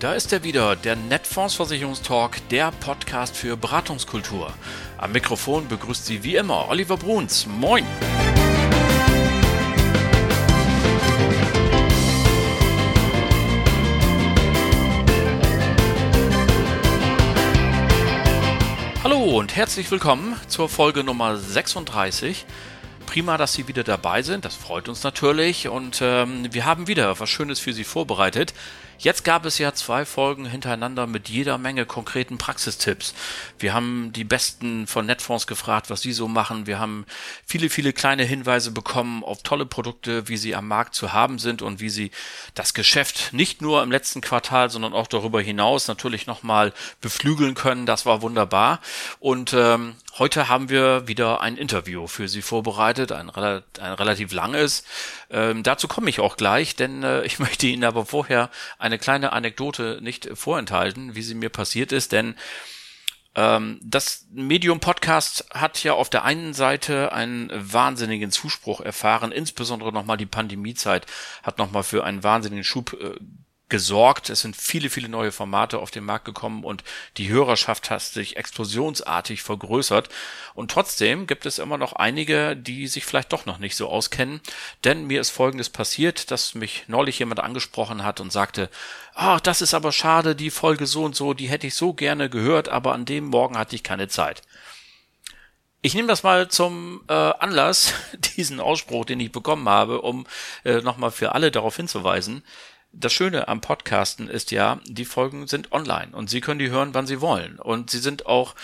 da ist er wieder, der Netfondsversicherungstalk, der Podcast für Beratungskultur. Am Mikrofon begrüßt Sie wie immer Oliver Bruns. Moin! Hallo und herzlich willkommen zur Folge Nummer 36 prima, dass Sie wieder dabei sind. Das freut uns natürlich. Und ähm, wir haben wieder was Schönes für Sie vorbereitet. Jetzt gab es ja zwei Folgen hintereinander mit jeder Menge konkreten Praxistipps. Wir haben die Besten von Netfonds gefragt, was sie so machen. Wir haben viele, viele kleine Hinweise bekommen auf tolle Produkte, wie sie am Markt zu haben sind und wie sie das Geschäft nicht nur im letzten Quartal, sondern auch darüber hinaus natürlich nochmal beflügeln können. Das war wunderbar. Und ähm, Heute haben wir wieder ein Interview für Sie vorbereitet, ein, ein relativ langes. Ähm, dazu komme ich auch gleich, denn äh, ich möchte Ihnen aber vorher eine kleine Anekdote nicht vorenthalten, wie sie mir passiert ist, denn ähm, das Medium Podcast hat ja auf der einen Seite einen wahnsinnigen Zuspruch erfahren, insbesondere nochmal die Pandemiezeit hat nochmal für einen wahnsinnigen Schub äh, gesorgt. Es sind viele, viele neue Formate auf den Markt gekommen und die Hörerschaft hat sich explosionsartig vergrößert. Und trotzdem gibt es immer noch einige, die sich vielleicht doch noch nicht so auskennen. Denn mir ist Folgendes passiert, dass mich neulich jemand angesprochen hat und sagte, ach, das ist aber schade, die Folge so und so, die hätte ich so gerne gehört, aber an dem Morgen hatte ich keine Zeit. Ich nehme das mal zum äh, Anlass, diesen Ausspruch, den ich bekommen habe, um äh, nochmal für alle darauf hinzuweisen, das Schöne am Podcasten ist ja, die Folgen sind online und Sie können die hören, wann Sie wollen. Und sie sind auch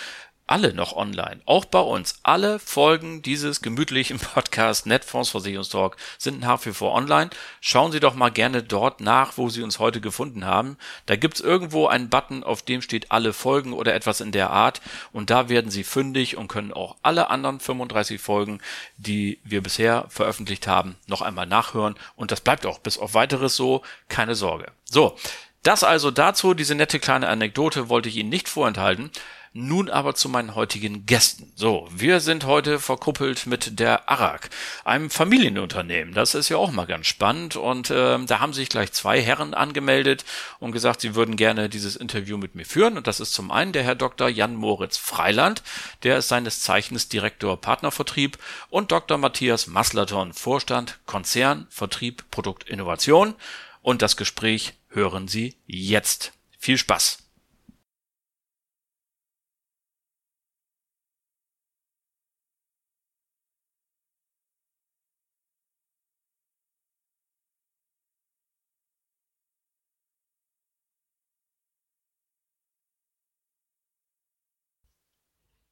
alle noch online. Auch bei uns. Alle Folgen dieses gemütlichen Podcast Netfonds Versicherungstalk sind nach wie vor online. Schauen Sie doch mal gerne dort nach, wo Sie uns heute gefunden haben. Da gibt's irgendwo einen Button, auf dem steht alle Folgen oder etwas in der Art. Und da werden Sie fündig und können auch alle anderen 35 Folgen, die wir bisher veröffentlicht haben, noch einmal nachhören. Und das bleibt auch bis auf weiteres so. Keine Sorge. So. Das also dazu, diese nette kleine Anekdote wollte ich Ihnen nicht vorenthalten. Nun aber zu meinen heutigen Gästen. So, wir sind heute verkuppelt mit der ARAG, einem Familienunternehmen. Das ist ja auch mal ganz spannend. Und äh, da haben sich gleich zwei Herren angemeldet und gesagt, sie würden gerne dieses Interview mit mir führen. Und das ist zum einen der Herr Dr. Jan Moritz Freiland, der ist seines Zeichens Direktor Partnervertrieb, und Dr. Matthias Maslaton, Vorstand Konzern, Vertrieb, Produktinnovation. Und das Gespräch hören Sie jetzt. Viel Spaß!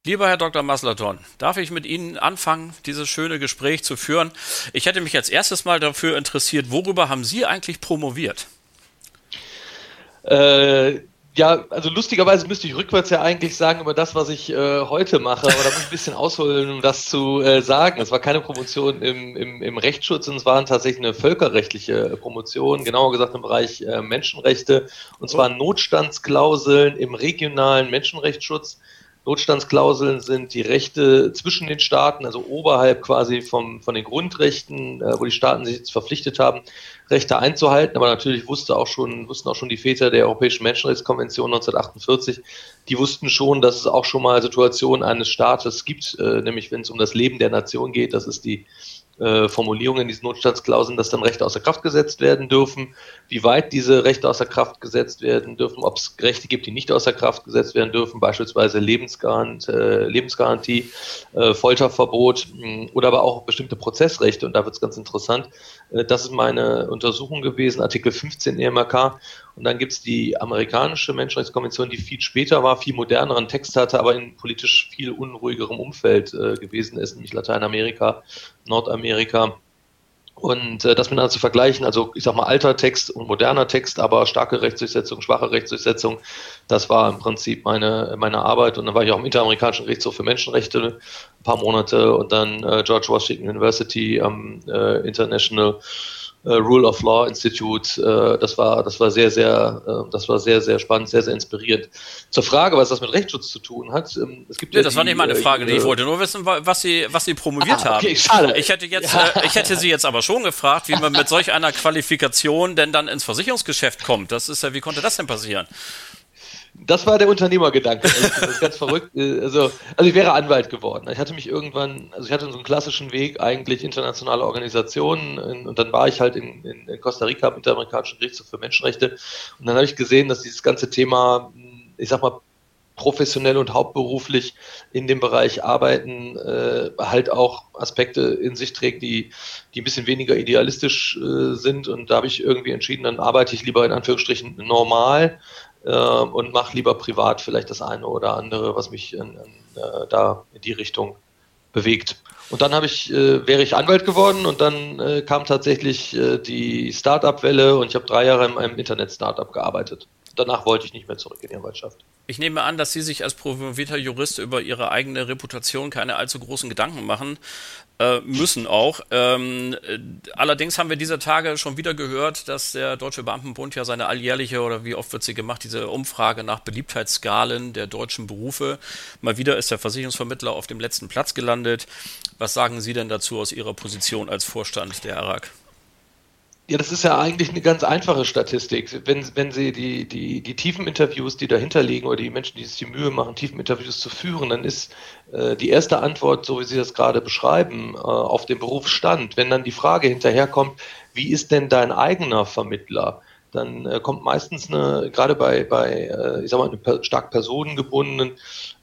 Lieber Herr Dr. Maslaton, darf ich mit Ihnen anfangen, dieses schöne Gespräch zu führen? Ich hätte mich als erstes mal dafür interessiert, worüber haben Sie eigentlich promoviert? Äh, ja, also lustigerweise müsste ich rückwärts ja eigentlich sagen über das, was ich äh, heute mache, aber da muss ich ein bisschen ausholen, um das zu äh, sagen. Es war keine Promotion im, im, im Rechtsschutz, sondern es war tatsächlich eine völkerrechtliche Promotion, genauer gesagt im Bereich äh, Menschenrechte, und zwar Notstandsklauseln im regionalen Menschenrechtsschutz Notstandsklauseln sind die Rechte zwischen den Staaten, also oberhalb quasi vom, von den Grundrechten, äh, wo die Staaten sich jetzt verpflichtet haben, Rechte einzuhalten. Aber natürlich wusste auch schon, wussten auch schon die Väter der Europäischen Menschenrechtskonvention 1948, die wussten schon, dass es auch schon mal Situationen eines Staates gibt, äh, nämlich wenn es um das Leben der Nation geht. Das ist die äh, Formulierungen in diesen Notstandsklauseln, dass dann Rechte außer Kraft gesetzt werden dürfen, wie weit diese Rechte außer Kraft gesetzt werden dürfen, ob es Rechte gibt, die nicht außer Kraft gesetzt werden dürfen, beispielsweise Lebensgarant, äh, Lebensgarantie, äh, Folterverbot mh, oder aber auch bestimmte Prozessrechte. Und da wird es ganz interessant. Äh, das ist meine Untersuchung gewesen, Artikel 15 EMRK. Und dann gibt es die amerikanische Menschenrechtskonvention, die viel später war, viel moderneren Text hatte, aber in politisch viel unruhigerem Umfeld äh, gewesen ist, nämlich Lateinamerika, Nordamerika. Und äh, das miteinander zu vergleichen, also ich sag mal alter Text und moderner Text, aber starke Rechtsdurchsetzung, schwache Rechtsdurchsetzung, das war im Prinzip meine, meine Arbeit. Und dann war ich auch im Interamerikanischen Gerichtshof für Menschenrechte ein paar Monate und dann äh, George Washington University am äh, International Rule of Law Institute. Äh, das war, das war sehr, sehr, äh, das war sehr, sehr spannend, sehr, sehr inspirierend. Zur Frage, was das mit Rechtsschutz zu tun hat. Ähm, es gibt ja, ja das die, war nicht meine Frage. Äh, ich wollte nur wissen, was Sie, was Sie promoviert ah, okay, haben. Schade. Ich hätte jetzt, ja. äh, ich hätte Sie jetzt aber schon gefragt, wie man mit solch einer Qualifikation denn dann ins Versicherungsgeschäft kommt. Das ist ja, wie konnte das denn passieren? Das war der Unternehmergedanke. Das ist ganz verrückt. Äh, also, also ich wäre Anwalt geworden. Ich hatte mich irgendwann, also ich hatte so einen klassischen Weg, eigentlich internationale Organisationen und dann war ich halt in, in, in Costa Rica mit der amerikanischen Gerichtshof für Menschenrechte und dann habe ich gesehen, dass dieses ganze Thema, ich sag mal, professionell und hauptberuflich in dem Bereich arbeiten, äh, halt auch Aspekte in sich trägt, die, die ein bisschen weniger idealistisch äh, sind. Und da habe ich irgendwie entschieden, dann arbeite ich lieber in Anführungsstrichen normal und mache lieber privat vielleicht das eine oder andere, was mich in, in, äh, da in die Richtung bewegt. Und dann habe ich, äh, wäre ich Anwalt geworden und dann äh, kam tatsächlich äh, die Startup-Welle und ich habe drei Jahre in einem Internet-Startup gearbeitet. Danach wollte ich nicht mehr zurück in die Anwaltschaft. Ich nehme an, dass Sie sich als promovierter Jurist über Ihre eigene Reputation keine allzu großen Gedanken machen äh, müssen auch. Ähm, äh, allerdings haben wir dieser Tage schon wieder gehört, dass der Deutsche Beamtenbund ja seine alljährliche oder wie oft wird sie gemacht, diese Umfrage nach Beliebtheitsskalen der deutschen Berufe. Mal wieder ist der Versicherungsvermittler auf dem letzten Platz gelandet. Was sagen Sie denn dazu aus Ihrer Position als Vorstand der ARAG? Ja, das ist ja eigentlich eine ganz einfache Statistik. Wenn, wenn Sie die, die, die tiefen Interviews, die dahinter liegen, oder die Menschen, die sich die Mühe machen, tiefen Interviews zu führen, dann ist äh, die erste Antwort, so wie Sie das gerade beschreiben, äh, auf den Berufsstand. Wenn dann die Frage hinterherkommt, wie ist denn dein eigener Vermittler? Dann äh, kommt meistens eine, gerade bei, bei äh, ich sag mal, stark personengebundenen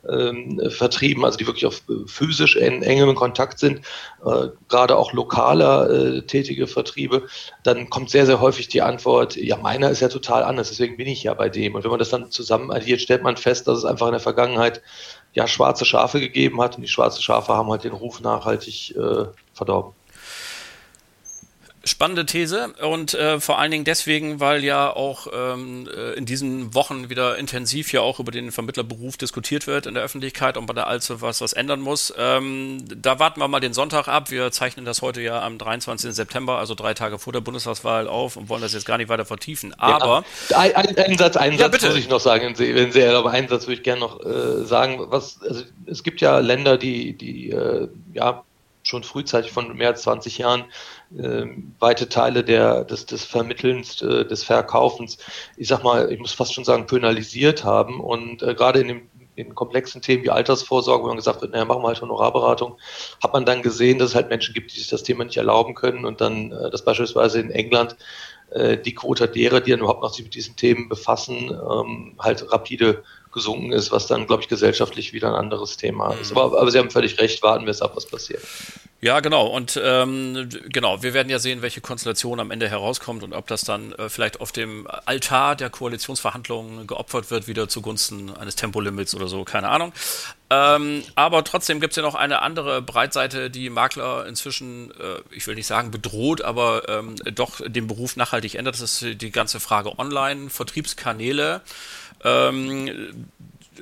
ähm, Vertrieben, also die wirklich auf äh, physisch in engem Kontakt sind, äh, gerade auch lokaler äh, tätige Vertriebe, dann kommt sehr, sehr häufig die Antwort, ja, meiner ist ja total anders, deswegen bin ich ja bei dem. Und wenn man das dann zusammen addiert, stellt man fest, dass es einfach in der Vergangenheit ja schwarze Schafe gegeben hat und die schwarzen Schafe haben halt den Ruf nachhaltig äh, verdorben. Spannende These und äh, vor allen Dingen deswegen, weil ja auch ähm, äh, in diesen Wochen wieder intensiv ja auch über den Vermittlerberuf diskutiert wird in der Öffentlichkeit und bei der allzu was was ändern muss. Ähm, da warten wir mal den Sonntag ab. Wir zeichnen das heute ja am 23. September, also drei Tage vor der Bundestagswahl auf und wollen das jetzt gar nicht weiter vertiefen. Aber ja, ein, ein, Satz, einen ja, Satz muss ich noch sagen, wenn Sie, aber einen Satz würde ich gerne noch äh, sagen. Was, also, es gibt ja Länder, die, die äh, ja schon frühzeitig von mehr als 20 Jahren weite Teile der, des, des Vermittelns, äh, des Verkaufens, ich sag mal, ich muss fast schon sagen, penalisiert haben. Und äh, gerade in dem in komplexen Themen wie Altersvorsorge, wo man gesagt wird, naja, machen wir halt Honorarberatung, hat man dann gesehen, dass es halt Menschen gibt, die sich das Thema nicht erlauben können und dann, äh, dass beispielsweise in England äh, die Quote derer, die dann überhaupt noch sich mit diesen Themen befassen, ähm, halt rapide gesunken ist, was dann, glaube ich, gesellschaftlich wieder ein anderes Thema ist. Mhm. Aber, aber Sie haben völlig recht, warten wir es ab, was passiert. Ja, genau. Und ähm, genau, wir werden ja sehen, welche Konstellation am Ende herauskommt und ob das dann äh, vielleicht auf dem Altar der Koalitionsverhandlungen geopfert wird, wieder zugunsten eines Tempolimits oder so, keine Ahnung. Ähm, aber trotzdem gibt es ja noch eine andere Breitseite, die Makler inzwischen, äh, ich will nicht sagen bedroht, aber ähm, doch den Beruf nachhaltig ändert. Das ist die ganze Frage Online-Vertriebskanäle. Ähm,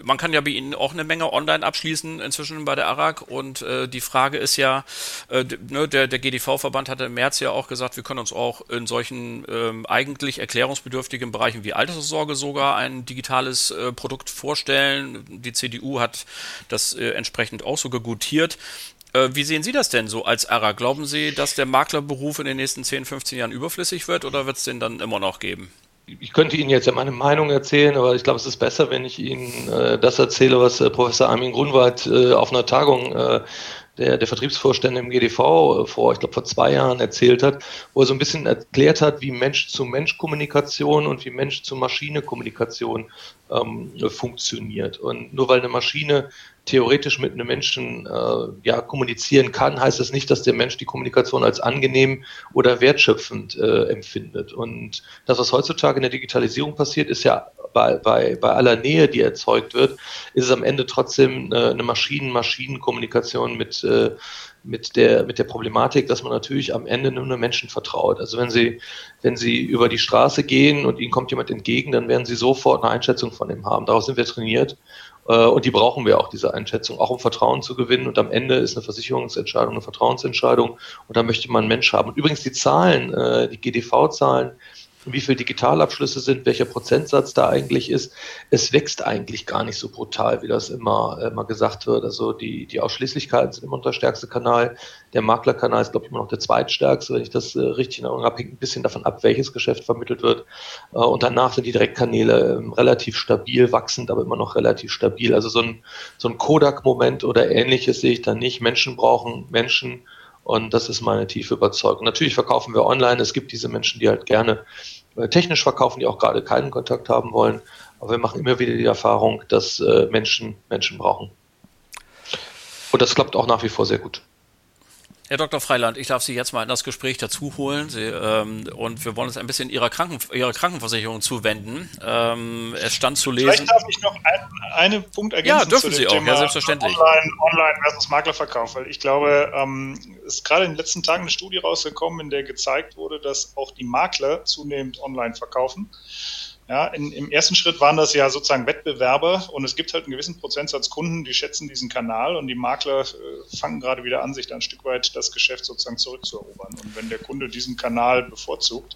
man kann ja bei Ihnen auch eine Menge online abschließen inzwischen bei der ARAG und äh, die Frage ist ja, äh, ne, der, der GDV-Verband hatte im März ja auch gesagt, wir können uns auch in solchen ähm, eigentlich erklärungsbedürftigen Bereichen wie Alterssorge sogar ein digitales äh, Produkt vorstellen. Die CDU hat das äh, entsprechend auch so gegutiert. Äh, wie sehen Sie das denn so als ARAG? Glauben Sie, dass der Maklerberuf in den nächsten 10, 15 Jahren überflüssig wird oder wird es den dann immer noch geben? Ich könnte Ihnen jetzt ja meine Meinung erzählen, aber ich glaube, es ist besser, wenn ich Ihnen äh, das erzähle, was äh, Professor Armin Grunwald äh, auf einer Tagung äh, der, der Vertriebsvorstände im GDV äh, vor, ich glaube, vor zwei Jahren erzählt hat, wo er so ein bisschen erklärt hat, wie Mensch-zu-Mensch-Kommunikation und wie Mensch-zu-Maschine-Kommunikation ähm, funktioniert. Und nur weil eine Maschine theoretisch mit einem Menschen äh, ja, kommunizieren kann, heißt das nicht, dass der Mensch die Kommunikation als angenehm oder wertschöpfend äh, empfindet. Und das, was heutzutage in der Digitalisierung passiert, ist ja bei, bei, bei aller Nähe, die erzeugt wird, ist es am Ende trotzdem äh, eine Maschinen-Maschinen-Kommunikation mit, äh, mit, der, mit der Problematik, dass man natürlich am Ende nur Menschen vertraut. Also wenn Sie, wenn Sie über die Straße gehen und Ihnen kommt jemand entgegen, dann werden Sie sofort eine Einschätzung von ihm haben. Darauf sind wir trainiert. Äh, und die brauchen wir auch, diese Einschätzung, auch um Vertrauen zu gewinnen. Und am Ende ist eine Versicherungsentscheidung eine Vertrauensentscheidung. Und da möchte man einen Mensch haben. Und übrigens die Zahlen, äh, die GDV-Zahlen, wie viele Digitalabschlüsse sind, welcher Prozentsatz da eigentlich ist. Es wächst eigentlich gar nicht so brutal, wie das immer, äh, immer gesagt wird. Also die, die Ausschließlichkeiten sind immer noch der stärkste Kanal. Der Maklerkanal ist, glaube ich, immer noch der zweitstärkste, wenn ich das äh, richtig in Erinnerung habe. Hängt ein bisschen davon ab, welches Geschäft vermittelt wird. Äh, und danach sind die Direktkanäle äh, relativ stabil, wachsend, aber immer noch relativ stabil. Also so ein, so ein Kodak-Moment oder ähnliches sehe ich da nicht. Menschen brauchen Menschen und das ist meine tiefe Überzeugung. Natürlich verkaufen wir online. Es gibt diese Menschen, die halt gerne äh, technisch verkaufen, die auch gerade keinen Kontakt haben wollen. Aber wir machen immer wieder die Erfahrung, dass äh, Menschen Menschen brauchen. Und das klappt auch nach wie vor sehr gut. Herr Dr. Freiland, ich darf Sie jetzt mal in das Gespräch dazu holen Sie, ähm, und wir wollen uns ein bisschen Ihrer, Kranken, Ihrer Krankenversicherung zuwenden. Ähm, es stand zu lesen. Vielleicht darf ich noch ein, einen Punkt ergänzen. Ja, dürfen Sie auch, Thema ja, selbstverständlich. Online, Online versus Maklerverkauf, weil ich glaube, ähm, es ist gerade in den letzten Tagen eine Studie rausgekommen, in der gezeigt wurde, dass auch die Makler zunehmend online verkaufen. Ja, in, Im ersten Schritt waren das ja sozusagen Wettbewerber und es gibt halt einen gewissen Prozentsatz Kunden, die schätzen diesen Kanal und die Makler äh, fangen gerade wieder an, sich da ein Stück weit das Geschäft sozusagen zurückzuerobern. Und wenn der Kunde diesen Kanal bevorzugt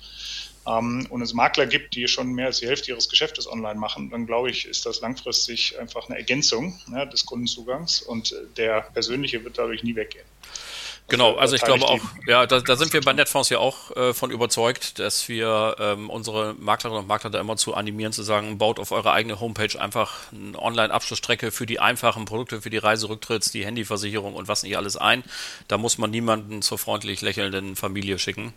ähm, und es Makler gibt, die schon mehr als die Hälfte ihres Geschäftes online machen, dann glaube ich, ist das langfristig einfach eine Ergänzung ja, des Kundenzugangs und äh, der persönliche wird dadurch nie weggehen. Genau, also ich glaube auch, ja, da, da sind wir bei Netfonds ja auch äh, von überzeugt, dass wir ähm, unsere Maklerinnen und Makler da immer zu animieren, zu sagen, baut auf eure eigene Homepage einfach eine Online-Abschlussstrecke für die einfachen Produkte, für die Reiserücktritts, die Handyversicherung und was nicht alles ein. Da muss man niemanden zur freundlich lächelnden Familie schicken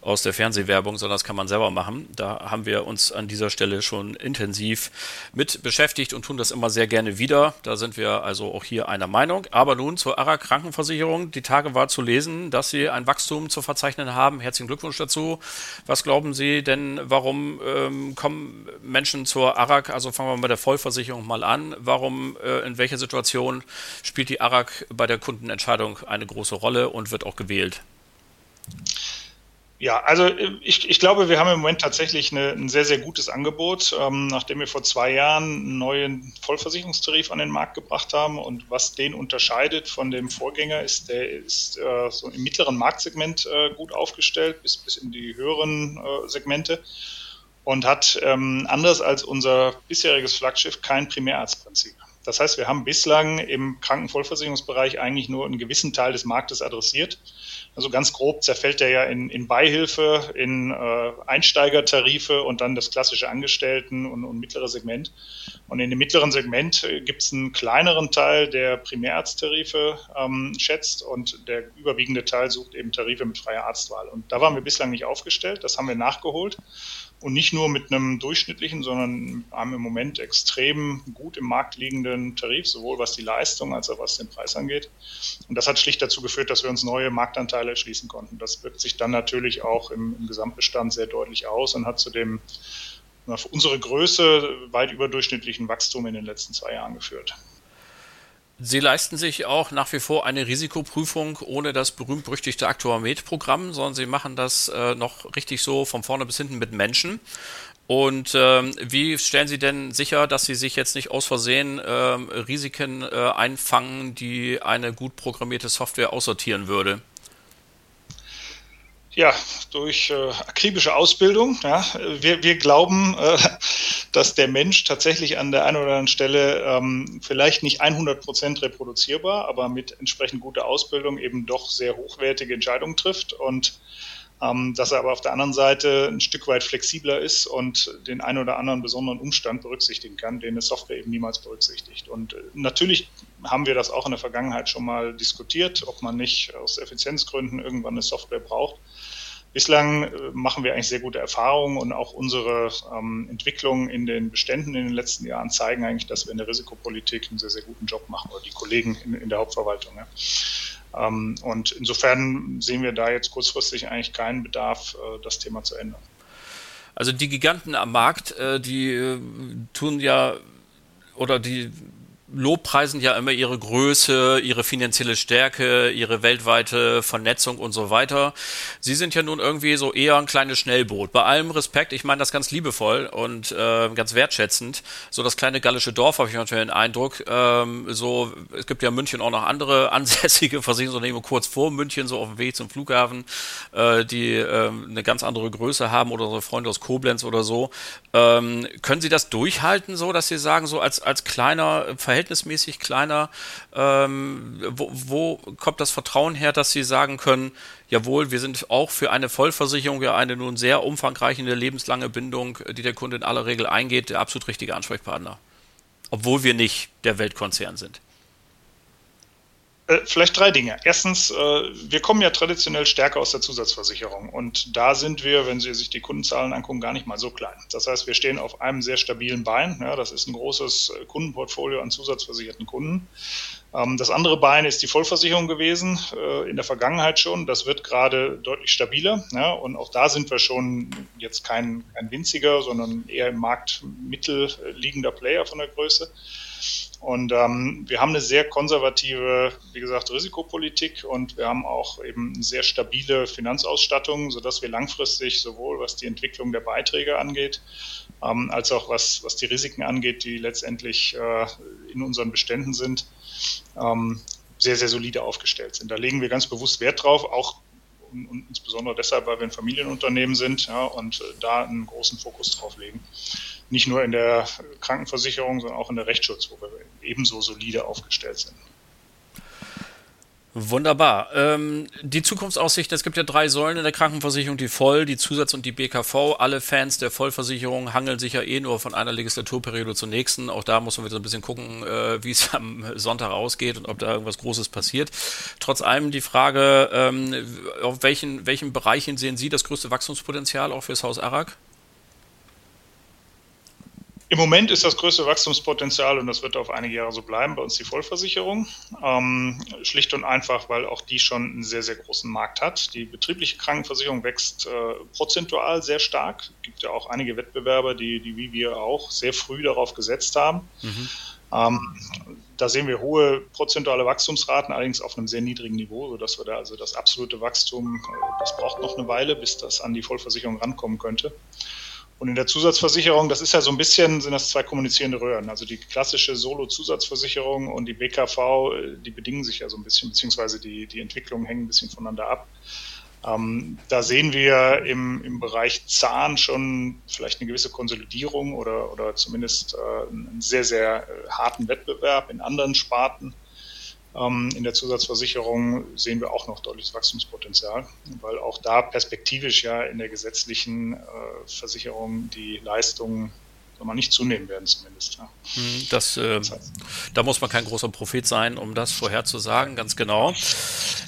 aus der Fernsehwerbung, sondern das kann man selber machen. Da haben wir uns an dieser Stelle schon intensiv mit beschäftigt und tun das immer sehr gerne wieder. Da sind wir also auch hier einer Meinung. Aber nun zur ARA Krankenversicherung. Die Tage war zu lesen, dass Sie ein Wachstum zu verzeichnen haben. Herzlichen Glückwunsch dazu. Was glauben Sie denn, warum ähm, kommen Menschen zur ARAG? Also fangen wir mal bei der Vollversicherung mal an. Warum, äh, in welcher Situation spielt die ARAG bei der Kundenentscheidung eine große Rolle und wird auch gewählt? Ja, also äh, ich, ich glaube, wir haben im Moment tatsächlich eine, ein sehr, sehr gutes Angebot, ähm, nachdem wir vor zwei Jahren einen neuen Vollversicherungstarif an den Markt gebracht haben. Und was den unterscheidet von dem Vorgänger, ist, der ist äh, so im mittleren Marktsegment äh, gut aufgestellt, bis, bis in die höheren äh, Segmente und hat ähm, anders als unser bisheriges Flaggschiff kein Primärarztprinzip. Das heißt, wir haben bislang im Krankenvollversicherungsbereich eigentlich nur einen gewissen Teil des Marktes adressiert also ganz grob zerfällt er ja in, in Beihilfe, in äh, Einsteigertarife und dann das klassische Angestellten- und, und mittlere Segment. Und in dem mittleren Segment äh, gibt es einen kleineren Teil, der Primärarzttarife ähm, schätzt und der überwiegende Teil sucht eben Tarife mit freier Arztwahl. Und da waren wir bislang nicht aufgestellt, das haben wir nachgeholt und nicht nur mit einem durchschnittlichen, sondern haben im Moment extrem gut im Markt liegenden Tarif, sowohl was die Leistung als auch was den Preis angeht. Und das hat schlicht dazu geführt, dass wir uns neue Marktanteile erschließen konnten. Das wirkt sich dann natürlich auch im, im Gesamtbestand sehr deutlich aus und hat zu dem für unsere Größe weit überdurchschnittlichen Wachstum in den letzten zwei Jahren geführt. Sie leisten sich auch nach wie vor eine Risikoprüfung ohne das berühmt-berüchtigte Aktuamed-Programm, sondern Sie machen das äh, noch richtig so von vorne bis hinten mit Menschen. Und ähm, wie stellen Sie denn sicher, dass Sie sich jetzt nicht aus Versehen ähm, Risiken äh, einfangen, die eine gut programmierte Software aussortieren würde? Ja, durch äh, akribische Ausbildung. Ja. Wir, wir glauben, äh, dass der Mensch tatsächlich an der einen oder anderen Stelle ähm, vielleicht nicht 100 Prozent reproduzierbar, aber mit entsprechend guter Ausbildung eben doch sehr hochwertige Entscheidungen trifft und ähm, dass er aber auf der anderen Seite ein Stück weit flexibler ist und den einen oder anderen besonderen Umstand berücksichtigen kann, den eine Software eben niemals berücksichtigt. Und äh, natürlich haben wir das auch in der Vergangenheit schon mal diskutiert, ob man nicht aus Effizienzgründen irgendwann eine Software braucht. Bislang äh, machen wir eigentlich sehr gute Erfahrungen und auch unsere ähm, Entwicklungen in den Beständen in den letzten Jahren zeigen eigentlich, dass wir in der Risikopolitik einen sehr, sehr guten Job machen oder die Kollegen in, in der Hauptverwaltung. Ja. Ähm, und insofern sehen wir da jetzt kurzfristig eigentlich keinen Bedarf, äh, das Thema zu ändern. Also die Giganten am Markt, äh, die äh, tun ja oder die lobpreisen ja immer ihre Größe, ihre finanzielle Stärke, ihre weltweite Vernetzung und so weiter. Sie sind ja nun irgendwie so eher ein kleines Schnellboot. Bei allem Respekt, ich meine das ganz liebevoll und äh, ganz wertschätzend. So das kleine gallische Dorf habe ich natürlich den Eindruck. Ähm, so es gibt ja in München auch noch andere ansässige Versicherungsunternehmen kurz vor München, so auf dem Weg zum Flughafen, äh, die äh, eine ganz andere Größe haben oder so Freunde aus Koblenz oder so. Ähm, können Sie das durchhalten, so dass Sie sagen, so als als kleiner verhältnismäßig kleiner. Ähm, wo, wo kommt das Vertrauen her, dass Sie sagen können, jawohl, wir sind auch für eine Vollversicherung, ja eine nun sehr umfangreiche, lebenslange Bindung, die der Kunde in aller Regel eingeht, der absolut richtige Ansprechpartner. Obwohl wir nicht der Weltkonzern sind. Äh, vielleicht drei Dinge. Erstens, äh, wir kommen ja traditionell stärker aus der Zusatzversicherung und da sind wir, wenn Sie sich die Kundenzahlen angucken, gar nicht mal so klein. Das heißt, wir stehen auf einem sehr stabilen Bein. Ja, das ist ein großes äh, Kundenportfolio an zusatzversicherten Kunden. Ähm, das andere Bein ist die Vollversicherung gewesen, in der Vergangenheit schon. Das wird gerade deutlich stabiler. Ja, und auch da sind wir schon jetzt kein, kein winziger, sondern eher im Marktmittel liegender Player von der Größe. Und ähm, wir haben eine sehr konservative, wie gesagt, Risikopolitik und wir haben auch eben eine sehr stabile Finanzausstattung, sodass wir langfristig sowohl was die Entwicklung der Beiträge angeht, ähm, als auch was, was die Risiken angeht, die letztendlich äh, in unseren Beständen sind, ähm, sehr, sehr solide aufgestellt sind. Da legen wir ganz bewusst Wert drauf, auch und, insbesondere deshalb, weil wir ein Familienunternehmen sind ja, und äh, da einen großen Fokus drauf legen nicht nur in der Krankenversicherung, sondern auch in der Rechtsschutz, wo wir ebenso solide aufgestellt sind. Wunderbar. Ähm, die Zukunftsaussichten, es gibt ja drei Säulen in der Krankenversicherung, die Voll, die Zusatz und die BKV. Alle Fans der Vollversicherung hangeln sich ja eh nur von einer Legislaturperiode zur nächsten. Auch da muss man wieder so ein bisschen gucken, äh, wie es am Sonntag ausgeht und ob da irgendwas Großes passiert. Trotz allem die Frage, ähm, auf welchen, welchen Bereichen sehen Sie das größte Wachstumspotenzial auch fürs Haus Arak? Im Moment ist das größte Wachstumspotenzial, und das wird auf einige Jahre so bleiben, bei uns die Vollversicherung. Ähm, schlicht und einfach, weil auch die schon einen sehr, sehr großen Markt hat. Die betriebliche Krankenversicherung wächst äh, prozentual sehr stark. Es gibt ja auch einige Wettbewerber, die, die wie wir auch sehr früh darauf gesetzt haben. Mhm. Ähm, da sehen wir hohe prozentuale Wachstumsraten, allerdings auf einem sehr niedrigen Niveau, sodass wir da also das absolute Wachstum, äh, das braucht noch eine Weile, bis das an die Vollversicherung rankommen könnte. Und in der Zusatzversicherung, das ist ja so ein bisschen, sind das zwei kommunizierende Röhren. Also die klassische Solo-Zusatzversicherung und die BKV, äh, die bedingen sich ja so ein bisschen, beziehungsweise die, die Entwicklungen hängen ein bisschen voneinander ab. Ähm, da sehen wir im, im Bereich Zahn schon vielleicht eine gewisse Konsolidierung oder, oder zumindest äh, einen sehr, sehr äh, harten Wettbewerb in anderen Sparten. Ähm, in der Zusatzversicherung sehen wir auch noch deutliches Wachstumspotenzial, weil auch da perspektivisch ja in der gesetzlichen äh, Versicherung die Leistungen soll man nicht zunehmen werden zumindest. Ja. Hm, das, äh, da muss man kein großer Prophet sein, um das vorherzusagen, ganz genau.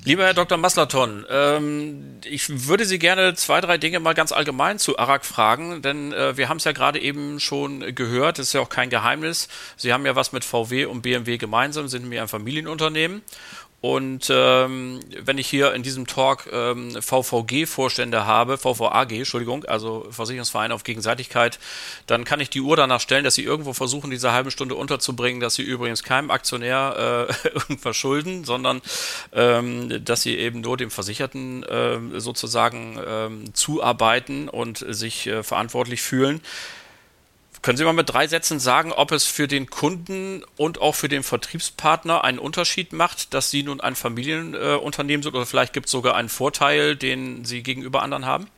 Lieber Herr Dr. Maslaton, ähm, ich würde Sie gerne zwei, drei Dinge mal ganz allgemein zu Arak fragen, denn äh, wir haben es ja gerade eben schon gehört, das ist ja auch kein Geheimnis. Sie haben ja was mit VW und BMW gemeinsam, sind mir ein Familienunternehmen und ähm, wenn ich hier in diesem Talk ähm, VVG-Vorstände habe, VVAG, Entschuldigung, also Versicherungsverein auf Gegenseitigkeit, dann kann ich die Uhr danach stellen, dass sie irgendwo versuchen, diese halbe Stunde unterzubringen, dass sie übrigens keinem Aktionär äh, irgendwas schulden, sondern ähm, dass sie eben nur dem Versicherten äh, sozusagen äh, zuarbeiten und sich äh, verantwortlich fühlen. Können Sie mal mit drei Sätzen sagen, ob es für den Kunden und auch für den Vertriebspartner einen Unterschied macht, dass Sie nun ein Familienunternehmen sind oder vielleicht gibt es sogar einen Vorteil, den Sie gegenüber anderen haben?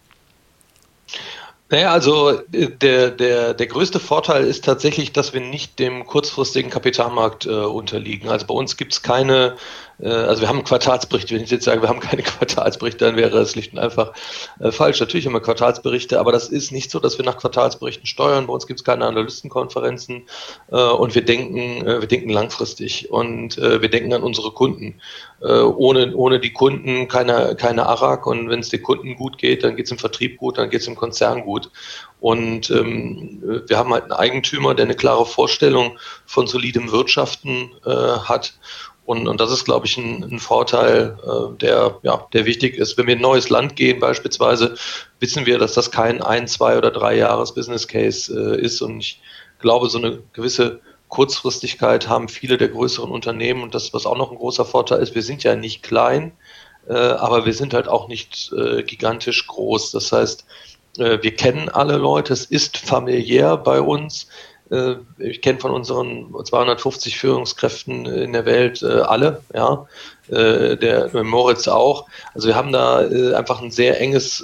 Naja, also äh, der, der, der größte Vorteil ist tatsächlich, dass wir nicht dem kurzfristigen Kapitalmarkt äh, unterliegen. Also bei uns gibt es keine äh, also wir haben einen Quartalsbericht. Wenn ich jetzt sage, wir haben keine Quartalsberichte, dann wäre es schlicht und einfach äh, falsch. Natürlich haben wir Quartalsberichte, aber das ist nicht so, dass wir nach Quartalsberichten steuern. Bei uns gibt es keine Analystenkonferenzen äh, und wir denken, wir denken langfristig und wir denken an unsere Kunden. ohne, ohne die Kunden keine, keine Arak und wenn es den Kunden gut geht, dann geht es im Vertrieb gut, dann geht es im Konzern gut. Und ähm, wir haben halt einen Eigentümer, der eine klare Vorstellung von solidem Wirtschaften äh, hat und, und das ist, glaube ich, ein, ein Vorteil, äh, der, ja, der wichtig ist. Wenn wir in ein neues Land gehen beispielsweise, wissen wir, dass das kein ein, zwei oder drei Jahres Business Case äh, ist. Und ich glaube, so eine gewisse Kurzfristigkeit haben viele der größeren Unternehmen und das, was auch noch ein großer Vorteil ist, wir sind ja nicht klein, äh, aber wir sind halt auch nicht äh, gigantisch groß. Das heißt, äh, wir kennen alle Leute, es ist familiär bei uns. Äh, ich kenne von unseren 250 Führungskräften in der Welt äh, alle, ja, der Moritz auch. Also wir haben da einfach ein sehr enges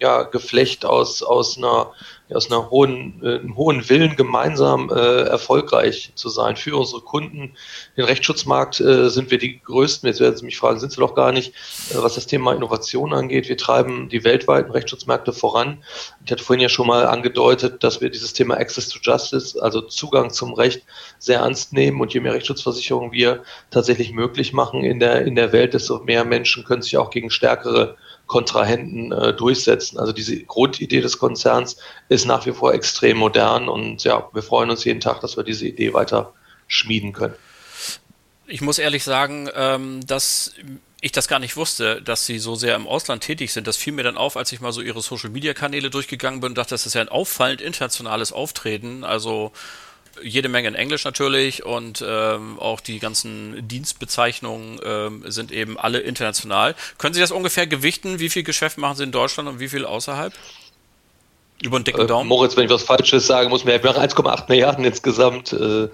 ja, Geflecht aus, aus einer aus einer hohen, äh, einem hohen Willen, gemeinsam äh, erfolgreich zu sein. Für unsere Kunden, den Rechtsschutzmarkt äh, sind wir die größten. Jetzt werden Sie mich fragen, sind Sie doch gar nicht, äh, was das Thema Innovation angeht. Wir treiben die weltweiten Rechtsschutzmärkte voran. Ich hatte vorhin ja schon mal angedeutet, dass wir dieses Thema Access to Justice, also Zugang zum Recht, sehr ernst nehmen. Und je mehr Rechtsschutzversicherungen wir tatsächlich möglich machen in der, in der Welt, desto mehr Menschen können sich auch gegen stärkere Kontrahenten äh, durchsetzen. Also diese Grundidee des Konzerns ist nach wie vor extrem modern und ja, wir freuen uns jeden Tag, dass wir diese Idee weiter schmieden können. Ich muss ehrlich sagen, ähm, dass ich das gar nicht wusste, dass sie so sehr im Ausland tätig sind. Das fiel mir dann auf, als ich mal so ihre Social-Media-Kanäle durchgegangen bin und dachte, das ist ja ein auffallend internationales Auftreten. Also jede Menge in Englisch natürlich und ähm, auch die ganzen Dienstbezeichnungen ähm, sind eben alle international. Können Sie das ungefähr gewichten? Wie viel Geschäft machen Sie in Deutschland und wie viel außerhalb? Über den dicken äh, Daumen? Äh, Moritz, wenn ich was Falsches sagen muss, wir haben 1,8 Milliarden insgesamt. Äh,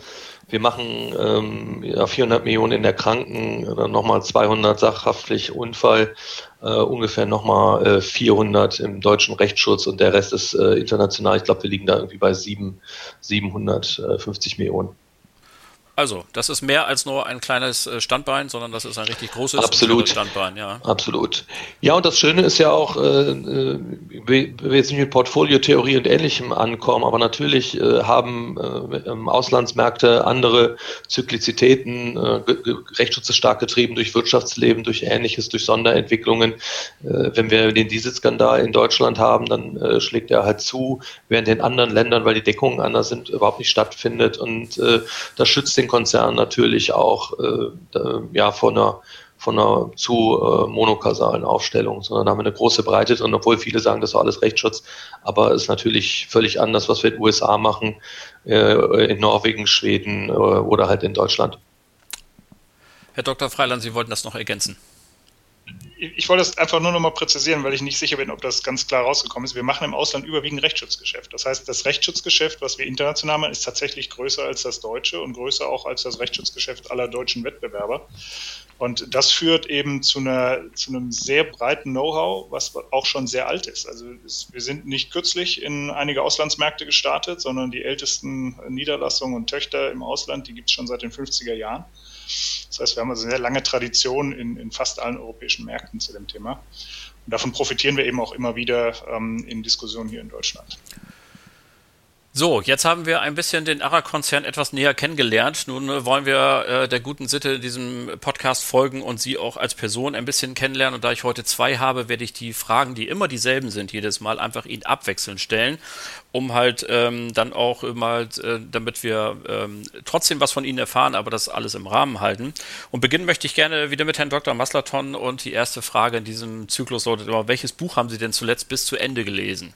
wir machen ähm, ja, 400 Millionen in der Kranken, dann nochmal 200 sachhaftlich Unfall, äh, ungefähr nochmal äh, 400 im deutschen Rechtsschutz und der Rest ist äh, international. Ich glaube, wir liegen da irgendwie bei 7, 750 Millionen. Also, das ist mehr als nur ein kleines äh, Standbein, sondern das ist ein richtig großes Absolut. Standbein, ja. Absolut. Ja, und das Schöne ist ja auch, äh, äh wir jetzt nicht mit Portfoliotheorie und Ähnlichem ankommen, aber natürlich äh, haben äh, Auslandsmärkte andere Zyklizitäten. Äh, Rechtsschutz ist stark getrieben durch Wirtschaftsleben, durch Ähnliches, durch Sonderentwicklungen. Äh, wenn wir den Dieselskandal in Deutschland haben, dann schlägt er halt zu, während in anderen Ländern, weil die Deckungen anders sind, überhaupt nicht stattfindet. Und das schützt den Konzern natürlich auch äh, ja, von einer von einer zu äh, monokausalen Aufstellung, sondern haben eine große Breite drin, obwohl viele sagen, das war alles Rechtsschutz, aber ist natürlich völlig anders, was wir in den USA machen, äh, in Norwegen, Schweden äh, oder halt in Deutschland. Herr Dr. Freiland, Sie wollten das noch ergänzen ich wollte das einfach nur noch mal präzisieren, weil ich nicht sicher bin, ob das ganz klar rausgekommen ist. Wir machen im Ausland überwiegend Rechtsschutzgeschäft. Das heißt, das Rechtsschutzgeschäft, was wir international machen, ist tatsächlich größer als das deutsche und größer auch als das Rechtsschutzgeschäft aller deutschen Wettbewerber. Und das führt eben zu, einer, zu einem sehr breiten Know-how, was auch schon sehr alt ist. Also es, wir sind nicht kürzlich in einige Auslandsmärkte gestartet, sondern die ältesten Niederlassungen und Töchter im Ausland, die gibt es schon seit den 50er Jahren. Das heißt, wir haben also eine sehr lange Tradition in, in fast allen europäischen Märkten zu dem Thema. Und davon profitieren wir eben auch immer wieder ähm, in Diskussionen hier in Deutschland. So, jetzt haben wir ein bisschen den ARA-Konzern etwas näher kennengelernt. Nun äh, wollen wir äh, der guten Sitte diesem Podcast folgen und Sie auch als Person ein bisschen kennenlernen. Und da ich heute zwei habe, werde ich die Fragen, die immer dieselben sind, jedes Mal einfach Ihnen abwechselnd stellen, um halt ähm, dann auch mal, äh, damit wir ähm, trotzdem was von Ihnen erfahren, aber das alles im Rahmen halten. Und beginnen möchte ich gerne wieder mit Herrn Dr. Maslaton und die erste Frage in diesem Zyklus lautet immer, welches Buch haben Sie denn zuletzt bis zu Ende gelesen?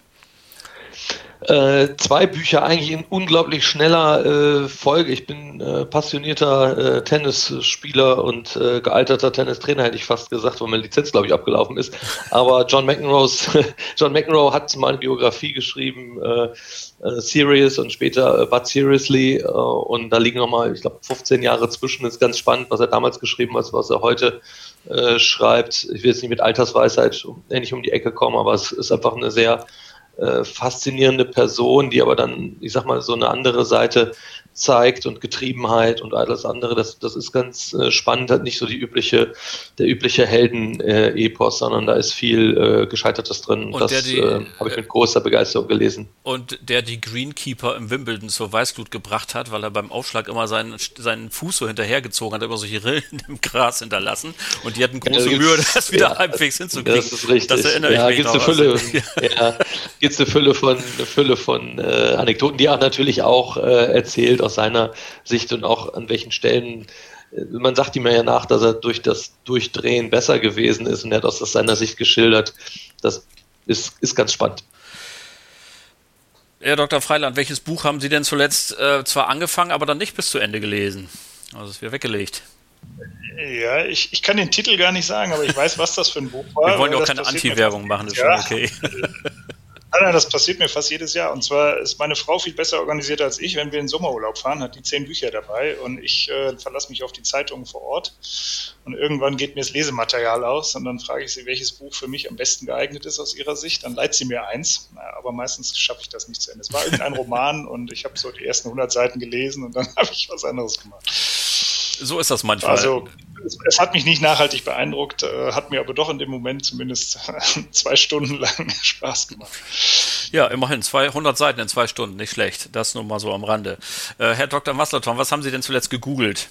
Äh, zwei Bücher eigentlich in unglaublich schneller äh, Folge. Ich bin äh, passionierter äh, Tennisspieler und äh, gealterter Tennistrainer, hätte ich fast gesagt, weil meine Lizenz, glaube ich, abgelaufen ist. Aber John McEnroe's, John McEnroe hat meine Biografie geschrieben, Serious und später But Seriously. und da liegen nochmal, ich glaube, 15 Jahre zwischen. Das ist ganz spannend, was er damals geschrieben hat, was er heute schreibt. Ich will jetzt nicht mit Altersweisheit ähnlich um die Ecke kommen, aber es ist einfach eine sehr äh, faszinierende Person, die aber dann, ich sag mal, so eine andere Seite zeigt und Getriebenheit und alles andere. Das, das ist ganz äh, spannend, hat nicht so die übliche, der übliche Helden-Epos, sondern da ist viel äh, Gescheitertes drin. Und das äh, habe ich mit großer Begeisterung gelesen. Und der die Greenkeeper im Wimbledon zur Weißglut gebracht hat, weil er beim Aufschlag immer seinen, seinen Fuß so hinterhergezogen hat, immer solche Rillen im Gras hinterlassen. Und die hatten große ja, Mühe, das wieder ja, halbwegs hinzukriegen. Das ist richtig. Das erinnere ja, ich mich gibt's noch. Eine Fülle, ja, gibt es eine Fülle von, eine Fülle von äh, Anekdoten, die er natürlich auch äh, erzählt aus seiner Sicht und auch an welchen Stellen äh, man sagt ihm ja nach, dass er durch das Durchdrehen besser gewesen ist und er hat das aus seiner Sicht geschildert. Das ist, ist ganz spannend. Herr Dr. Freiland, welches Buch haben Sie denn zuletzt äh, zwar angefangen, aber dann nicht bis zu Ende gelesen? Also es wird weggelegt. Ja, ich, ich kann den Titel gar nicht sagen, aber ich weiß, was das für ein Buch war. Wir wollen ja auch keine Anti-Werbung machen, ist ja. schon okay. Nein, nein, das passiert mir fast jedes Jahr. Und zwar ist meine Frau viel besser organisiert als ich. Wenn wir in Sommerurlaub fahren, hat die zehn Bücher dabei und ich äh, verlasse mich auf die Zeitungen vor Ort. Und irgendwann geht mir das Lesematerial aus und dann frage ich sie, welches Buch für mich am besten geeignet ist aus ihrer Sicht. Dann leiht sie mir eins, aber meistens schaffe ich das nicht zu Ende. Es war irgendein Roman und ich habe so die ersten 100 Seiten gelesen und dann habe ich was anderes gemacht. So ist das manchmal. Also es, es, hat mich nicht nachhaltig beeindruckt, äh, hat mir aber doch in dem Moment zumindest zwei Stunden lang Spaß gemacht. Ja, immerhin 200 Seiten in zwei Stunden, nicht schlecht. Das nur mal so am Rande. Äh, Herr Dr. Maslerton, was haben Sie denn zuletzt gegoogelt?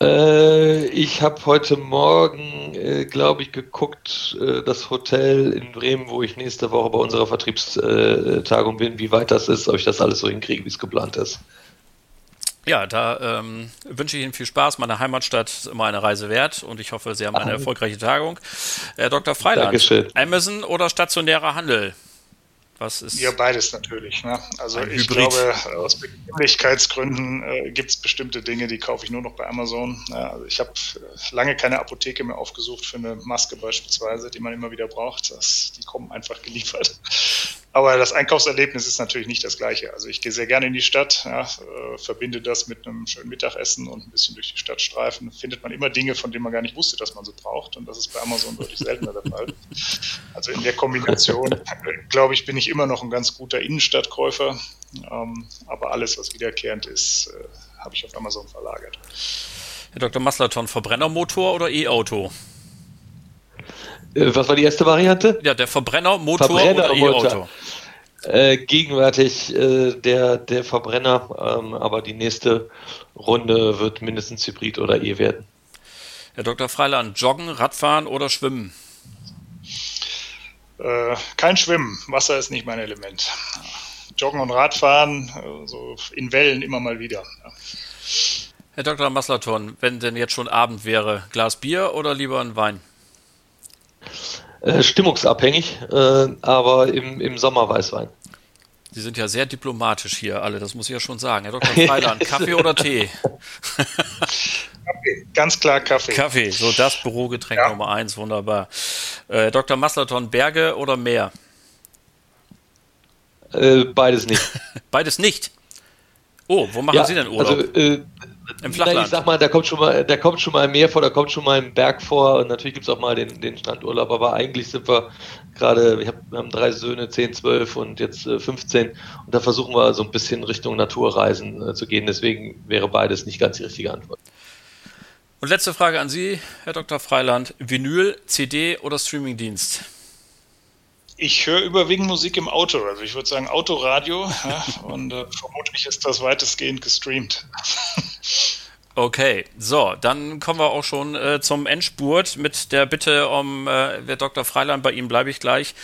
Äh, ich habe heute Morgen, äh, glaube ich, geguckt, äh, das Hotel in Bremen, wo ich nächste Woche bei unserer Vertriebstagung bin, wie weit das ist, ob ich das alles so hinkriege, wie es geplant ist. Ja, da ähm, wünsche ich Ihnen viel Spaß. Meine Heimatstadt ist immer eine Reise wert und ich hoffe, Sie haben eine erfolgreiche Tagung. Herr Dr. Freiland, Dankeschön. Amazon oder stationärer Handel? Was ist ja, beides natürlich. Ne? Also ich Hybrid. glaube, aus Bequemlichkeitsgründen äh, gibt es bestimmte Dinge, die kaufe ich nur noch bei Amazon. Ja, also ich habe lange keine Apotheke mehr aufgesucht für eine Maske beispielsweise, die man immer wieder braucht. Das, die kommen einfach geliefert. Aber das Einkaufserlebnis ist natürlich nicht das gleiche. Also ich gehe sehr gerne in die Stadt, ja, äh, verbinde das mit einem schönen Mittagessen und ein bisschen durch die Stadt streifen. Da findet man immer Dinge, von denen man gar nicht wusste, dass man sie braucht. Und das ist bei Amazon deutlich seltener der Fall. Also in der Kombination, glaube ich, bin ich immer noch ein ganz guter Innenstadtkäufer. Ähm, aber alles, was wiederkehrend ist, äh, habe ich auf Amazon verlagert. Herr Dr. Maslaton, Verbrennermotor oder E-Auto? Äh, was war die erste Variante? Ja, der Verbrennermotor Verbrenner oder E-Auto. Äh, gegenwärtig äh, der, der Verbrenner, ähm, aber die nächste Runde wird mindestens Hybrid oder E werden. Herr Dr. Freiland, Joggen, Radfahren oder Schwimmen? Äh, kein Schwimmen. Wasser ist nicht mein Element. Joggen und Radfahren, so in Wellen immer mal wieder. Ja. Herr Dr. Maslaton, wenn denn jetzt schon Abend wäre, Glas Bier oder lieber ein Wein? Äh, stimmungsabhängig, äh, aber im, im Sommer Weißwein. Sie sind ja sehr diplomatisch hier alle, das muss ich ja schon sagen. Herr Dr. Freiland, Kaffee oder Tee? Kaffee, ganz klar Kaffee. Kaffee, so das Bürogetränk ja. Nummer eins, wunderbar. Äh, Dr. Maslaton, Berge oder Meer? Äh, beides nicht. beides nicht? Oh, wo machen ja, Sie denn Urlaub? Also, äh, im Flachland. Ich sag mal, da kommt schon mal, da kommt schon mal ein Meer vor, da kommt schon mal ein Berg vor und natürlich gibt es auch mal den, den Strandurlaub, aber eigentlich sind wir gerade, wir haben drei Söhne, 10, 12 und jetzt äh, 15 und da versuchen wir so ein bisschen Richtung Naturreisen äh, zu gehen, deswegen wäre beides nicht ganz die richtige Antwort. Und letzte Frage an Sie, Herr Dr. Freiland. Vinyl, CD oder Streamingdienst? Ich höre überwiegend Musik im Auto, also ich würde sagen Autoradio ja, und äh, vermutlich ist das weitestgehend gestreamt. Okay, so, dann kommen wir auch schon äh, zum Endspurt mit der Bitte um, äh, Herr Dr. Freiland, bei Ihnen bleibe ich gleich,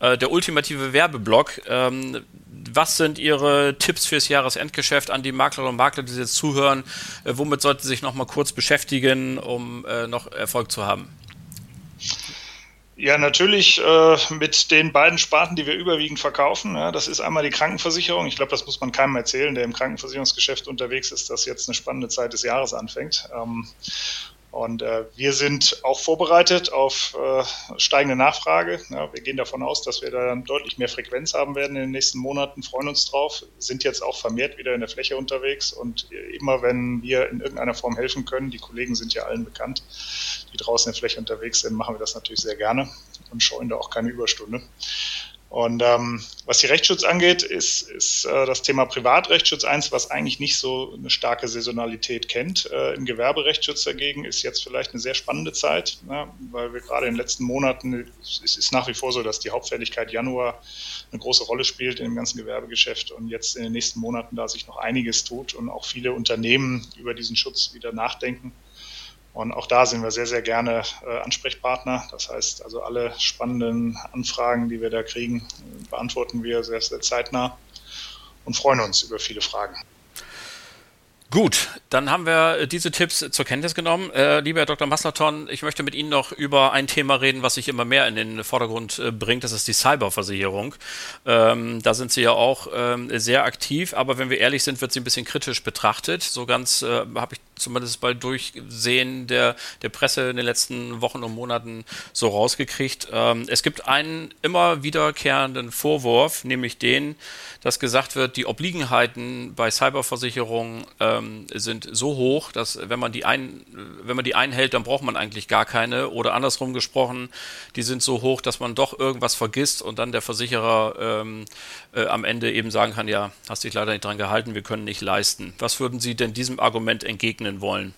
äh, der ultimative Werbeblock. Ähm, was sind Ihre Tipps fürs Jahresendgeschäft an die Maklerinnen und Makler, die jetzt zuhören? Äh, womit sollten Sie sich noch mal kurz beschäftigen, um äh, noch Erfolg zu haben? Ja, natürlich äh, mit den beiden Sparten, die wir überwiegend verkaufen. Ja, das ist einmal die Krankenversicherung. Ich glaube, das muss man keinem erzählen, der im Krankenversicherungsgeschäft unterwegs ist, dass jetzt eine spannende Zeit des Jahres anfängt. Ähm, und äh, wir sind auch vorbereitet auf äh, steigende Nachfrage. Ja, wir gehen davon aus, dass wir da deutlich mehr Frequenz haben werden in den nächsten Monaten, freuen uns drauf, sind jetzt auch vermehrt wieder in der Fläche unterwegs. Und immer wenn wir in irgendeiner Form helfen können, die Kollegen sind ja allen bekannt, die draußen in der Fläche unterwegs sind, machen wir das natürlich sehr gerne und scheuen da auch keine Überstunde. Und ähm, was die Rechtsschutz angeht, ist, ist äh, das Thema Privatrechtsschutz eins, was eigentlich nicht so eine starke Saisonalität kennt. Äh, Im Gewerberechtsschutz dagegen ist jetzt vielleicht eine sehr spannende Zeit, ne, weil wir gerade in den letzten Monaten, es ist nach wie vor so, dass die Hauptfälligkeit Januar eine große Rolle spielt in dem ganzen Gewerbegeschäft und jetzt in den nächsten Monaten da sich noch einiges tut und auch viele Unternehmen über diesen Schutz wieder nachdenken. Und auch da sind wir sehr, sehr gerne äh, Ansprechpartner. Das heißt, also alle spannenden Anfragen, die wir da kriegen, beantworten wir sehr, sehr zeitnah und freuen uns über viele Fragen. Gut, dann haben wir äh, diese Tipps zur Kenntnis genommen. Äh, lieber Herr Dr. Maslaton, ich möchte mit Ihnen noch über ein Thema reden, was sich immer mehr in den Vordergrund äh, bringt. Das ist die Cyberversicherung. Ähm, da sind Sie ja auch ähm, sehr aktiv, aber wenn wir ehrlich sind, wird sie ein bisschen kritisch betrachtet. So ganz äh, habe ich zumindest bei Durchsehen der, der Presse in den letzten Wochen und Monaten so rausgekriegt. Ähm, es gibt einen immer wiederkehrenden Vorwurf, nämlich den, dass gesagt wird, die Obliegenheiten bei Cyberversicherungen ähm, sind so hoch, dass wenn man die ein, wenn man die einhält, dann braucht man eigentlich gar keine. Oder andersrum gesprochen, die sind so hoch, dass man doch irgendwas vergisst und dann der Versicherer ähm, äh, am Ende eben sagen kann, ja, hast dich leider nicht dran gehalten, wir können nicht leisten. Was würden Sie denn diesem Argument entgegnen wollen?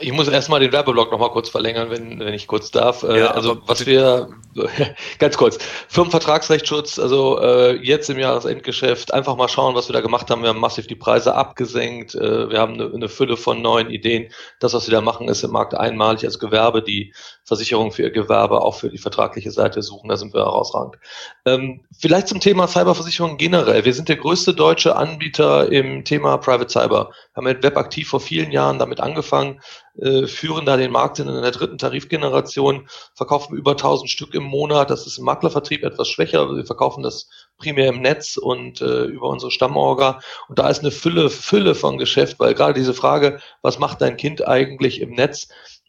Ich muss erstmal den Werbeblock noch mal kurz verlängern, wenn, wenn ich kurz darf. Äh, ja, also was wir, ganz kurz, Firmenvertragsrechtsschutz, also äh, jetzt im Jahresendgeschäft, einfach mal schauen, was wir da gemacht haben. Wir haben massiv die Preise abgesenkt, äh, wir haben eine, eine Fülle von neuen Ideen. Das, was wir da machen, ist im Markt einmalig. Also Gewerbe, die Versicherung für ihr Gewerbe, auch für die vertragliche Seite suchen, da sind wir herausragend. Ähm, vielleicht zum Thema Cyberversicherung generell. Wir sind der größte deutsche Anbieter im Thema Private Cyber. Wir haben mit Webaktiv vor vielen Jahren damit angefangen, äh, führen da den Markt in der dritten Tarifgeneration, verkaufen über 1000 Stück im Monat. Das ist im Maklervertrieb etwas schwächer. Wir verkaufen das primär im Netz und äh, über unsere Stammorga. Und da ist eine Fülle, Fülle von Geschäft, weil gerade diese Frage, was macht dein Kind eigentlich im Netz?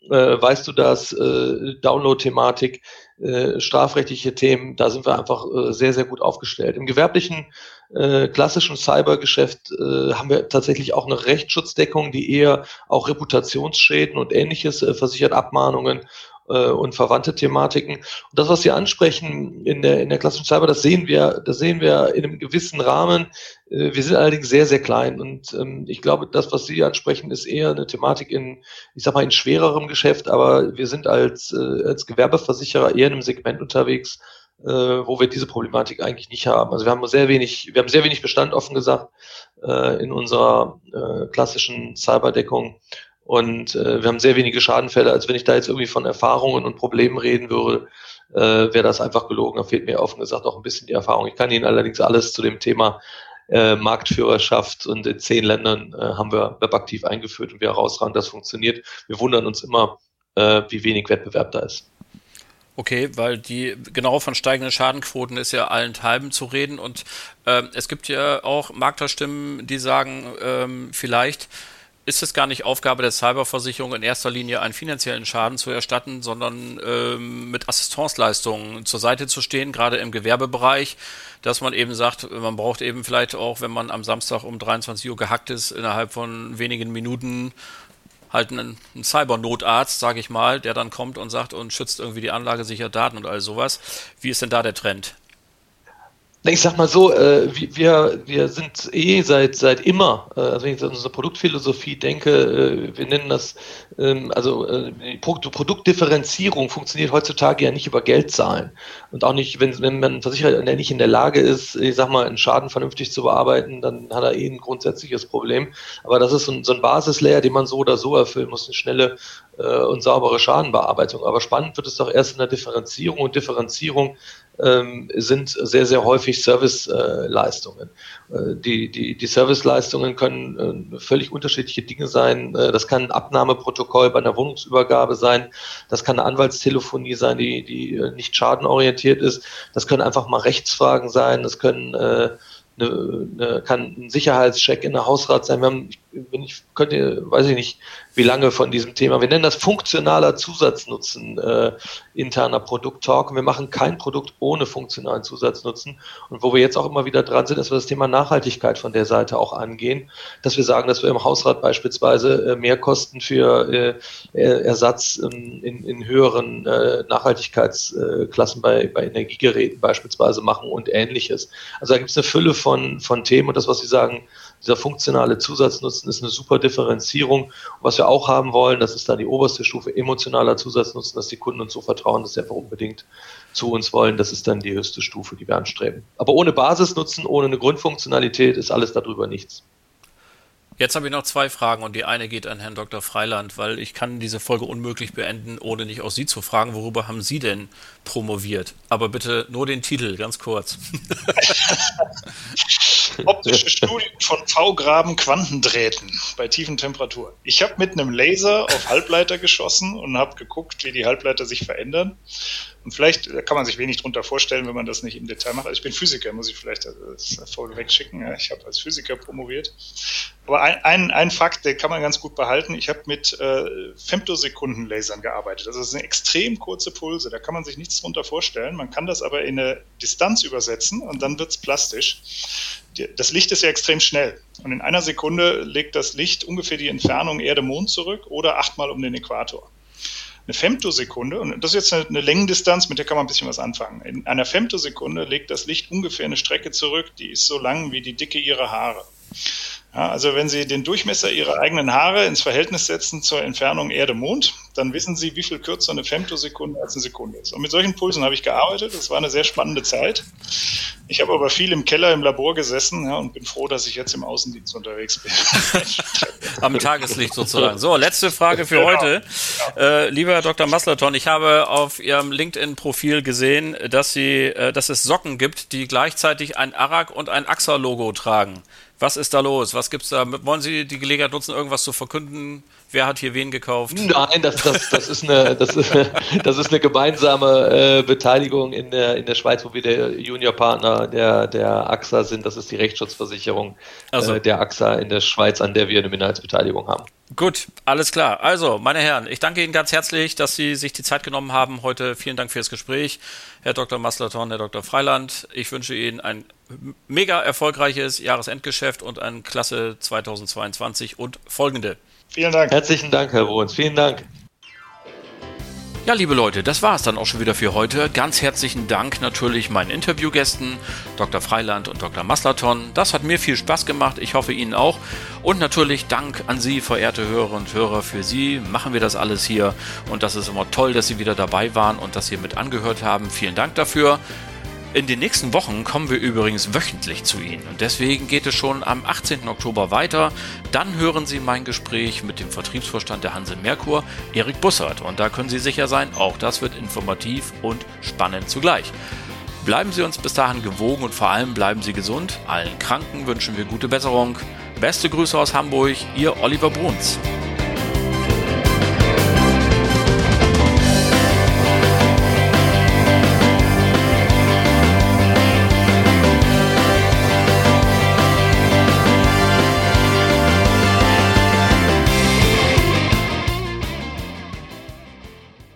Äh, weißt du das? Äh, Download-Thematik, äh, strafrechtliche Themen, da sind wir einfach äh, sehr, sehr gut aufgestellt. Im gewerblichen äh, klassischen Cybergeschäft äh, haben wir tatsächlich auch eine Rechtsschutzdeckung, die eher auch Reputationsschäden und ähnliches äh, versichert, Abmahnungen äh, und verwandte Thematiken. Und das, was Sie ansprechen in der, in der klassischen Cyber, das sehen wir, das sehen wir in einem gewissen Rahmen. Äh, wir sind allerdings sehr, sehr klein. Und ähm, ich glaube, das, was Sie ansprechen, ist eher eine Thematik in, ich sag mal, in schwererem Geschäft, aber wir sind als, äh, als Gewerbeversicherer eher in einem Segment unterwegs, äh, wo wir diese Problematik eigentlich nicht haben. Also wir haben sehr wenig, wir haben sehr wenig Bestand offen gesagt äh, in unserer äh, klassischen Cyberdeckung und äh, wir haben sehr wenige Schadenfälle. Als wenn ich da jetzt irgendwie von Erfahrungen und Problemen reden würde, äh, wäre das einfach gelogen. Da fehlt mir offen gesagt auch ein bisschen die Erfahrung. Ich kann Ihnen allerdings alles zu dem Thema äh, Marktführerschaft und in zehn Ländern äh, haben wir webaktiv eingeführt und wir herausragend, das funktioniert. Wir wundern uns immer, äh, wie wenig Wettbewerb da ist. Okay, weil die genau von steigenden Schadenquoten ist ja allenthalben zu reden und äh, es gibt ja auch Maklerstimmen, die sagen, ähm, vielleicht ist es gar nicht Aufgabe der Cyberversicherung in erster Linie einen finanziellen Schaden zu erstatten, sondern ähm, mit Assistenzleistungen zur Seite zu stehen, gerade im Gewerbebereich, dass man eben sagt, man braucht eben vielleicht auch, wenn man am Samstag um 23 Uhr gehackt ist, innerhalb von wenigen Minuten halt einen, einen Cybernotarzt, sage ich mal, der dann kommt und sagt und schützt irgendwie die Anlage sicher Daten und all sowas. Wie ist denn da der Trend? Ich sag mal so, äh, wir, wir sind eh seit, seit immer, äh, also wenn ich an unsere Produktphilosophie denke, äh, wir nennen das, ähm, also die Produktdifferenzierung funktioniert heutzutage ja nicht über Geldzahlen. Und auch nicht, wenn, wenn man Versicherer nicht in der Lage ist, ich sag mal, einen Schaden vernünftig zu bearbeiten, dann hat er eh ein grundsätzliches Problem. Aber das ist so ein, so ein Basislayer, den man so oder so erfüllen muss, eine schnelle und saubere Schadenbearbeitung. Aber spannend wird es doch erst in der Differenzierung und Differenzierung ähm, sind sehr, sehr häufig Serviceleistungen. Äh, die, die, die Serviceleistungen können äh, völlig unterschiedliche Dinge sein. Äh, das kann ein Abnahmeprotokoll bei einer Wohnungsübergabe sein. Das kann eine Anwaltstelefonie sein, die, die nicht schadenorientiert ist. Das können einfach mal Rechtsfragen sein. Das können äh, eine, eine, kann ein Sicherheitscheck in der Hausrat sein. Wir haben, wenn ich könnte, weiß ich nicht, wie lange von diesem Thema. Wir nennen das funktionaler Zusatznutzen äh, interner Produkttalk. Wir machen kein Produkt ohne funktionalen Zusatznutzen. Und wo wir jetzt auch immer wieder dran sind, dass wir das Thema Nachhaltigkeit von der Seite auch angehen, dass wir sagen, dass wir im Hausrat beispielsweise äh, Mehrkosten für äh, Ersatz in, in, in höheren äh, Nachhaltigkeitsklassen bei, bei Energiegeräten beispielsweise machen und ähnliches. Also da gibt es eine Fülle von, von Themen und das, was Sie sagen, dieser funktionale Zusatznutzen ist eine super Differenzierung. Und was wir auch haben wollen, das ist dann die oberste Stufe emotionaler Zusatznutzen, dass die Kunden uns so vertrauen, dass sie einfach unbedingt zu uns wollen. Das ist dann die höchste Stufe, die wir anstreben. Aber ohne Basisnutzen, ohne eine Grundfunktionalität ist alles darüber nichts. Jetzt habe ich noch zwei Fragen und die eine geht an Herrn Dr. Freiland, weil ich kann diese Folge unmöglich beenden, ohne nicht auch Sie zu fragen, worüber haben Sie denn promoviert? Aber bitte nur den Titel, ganz kurz. Optische Studien von V-Graben Quantendrähten bei tiefen Temperaturen. Ich habe mit einem Laser auf Halbleiter geschossen und habe geguckt, wie die Halbleiter sich verändern. Und vielleicht kann man sich wenig darunter vorstellen, wenn man das nicht im Detail macht. Also ich bin Physiker, muss ich vielleicht das vorweg schicken. Ja, ich habe als Physiker promoviert. Aber ein, ein, ein Fakt, den kann man ganz gut behalten. Ich habe mit äh, Femtosekunden-Lasern gearbeitet. Also das sind extrem kurze Pulse. Da kann man sich nichts darunter vorstellen. Man kann das aber in eine Distanz übersetzen und dann wird es plastisch. Das Licht ist ja extrem schnell. Und in einer Sekunde legt das Licht ungefähr die Entfernung Erde-Mond zurück oder achtmal um den Äquator eine Femtosekunde, und das ist jetzt eine, Längendistanz, mit der kann man ein bisschen was anfangen. In einer Femtosekunde legt das Licht ungefähr eine Strecke zurück, die ist so lang wie die Dicke ihrer Haare. Ja, also wenn Sie den Durchmesser Ihrer eigenen Haare ins Verhältnis setzen zur Entfernung Erde-Mond, dann wissen Sie, wie viel kürzer eine Femtosekunde als eine Sekunde ist. Und mit solchen Pulsen habe ich gearbeitet. Das war eine sehr spannende Zeit. Ich habe aber viel im Keller im Labor gesessen ja, und bin froh, dass ich jetzt im Außendienst unterwegs bin. Am Tageslicht sozusagen. So, letzte Frage für genau. heute. Äh, lieber Herr Dr. Maslaton, ich habe auf Ihrem LinkedIn-Profil gesehen, dass, Sie, äh, dass es Socken gibt, die gleichzeitig ein Arak und ein AXA-Logo tragen. Was ist da los? Was gibt's da? Wollen Sie die Gelegenheit nutzen, irgendwas zu verkünden? Wer hat hier wen gekauft? Nein, das, das, das, ist, eine, das, ist, das ist eine gemeinsame äh, Beteiligung in der, in der Schweiz, wo wir der Juniorpartner der, der AXA sind. Das ist die Rechtsschutzversicherung also. äh, der AXA in der Schweiz, an der wir eine Minderheitsbeteiligung haben. Gut, alles klar. Also, meine Herren, ich danke Ihnen ganz herzlich, dass Sie sich die Zeit genommen haben heute. Vielen Dank fürs Gespräch, Herr Dr. Maslaton, Herr Dr. Freiland. Ich wünsche Ihnen ein mega erfolgreiches Jahresendgeschäft und ein klasse 2022 und folgende. Vielen Dank. Herzlichen Dank, Herr Bruns. Vielen Dank. Ja, liebe Leute, das war es dann auch schon wieder für heute. Ganz herzlichen Dank natürlich meinen Interviewgästen, Dr. Freiland und Dr. Maslaton. Das hat mir viel Spaß gemacht, ich hoffe Ihnen auch. Und natürlich Dank an Sie, verehrte Hörer und Hörer. Für Sie machen wir das alles hier. Und das ist immer toll, dass Sie wieder dabei waren und dass Sie mit angehört haben. Vielen Dank dafür. In den nächsten Wochen kommen wir übrigens wöchentlich zu Ihnen und deswegen geht es schon am 18. Oktober weiter. Dann hören Sie mein Gespräch mit dem Vertriebsvorstand der Hanse Merkur, Erik Bussard. Und da können Sie sicher sein, auch das wird informativ und spannend zugleich. Bleiben Sie uns bis dahin gewogen und vor allem bleiben Sie gesund. Allen Kranken wünschen wir gute Besserung. Beste Grüße aus Hamburg, Ihr Oliver Bruns.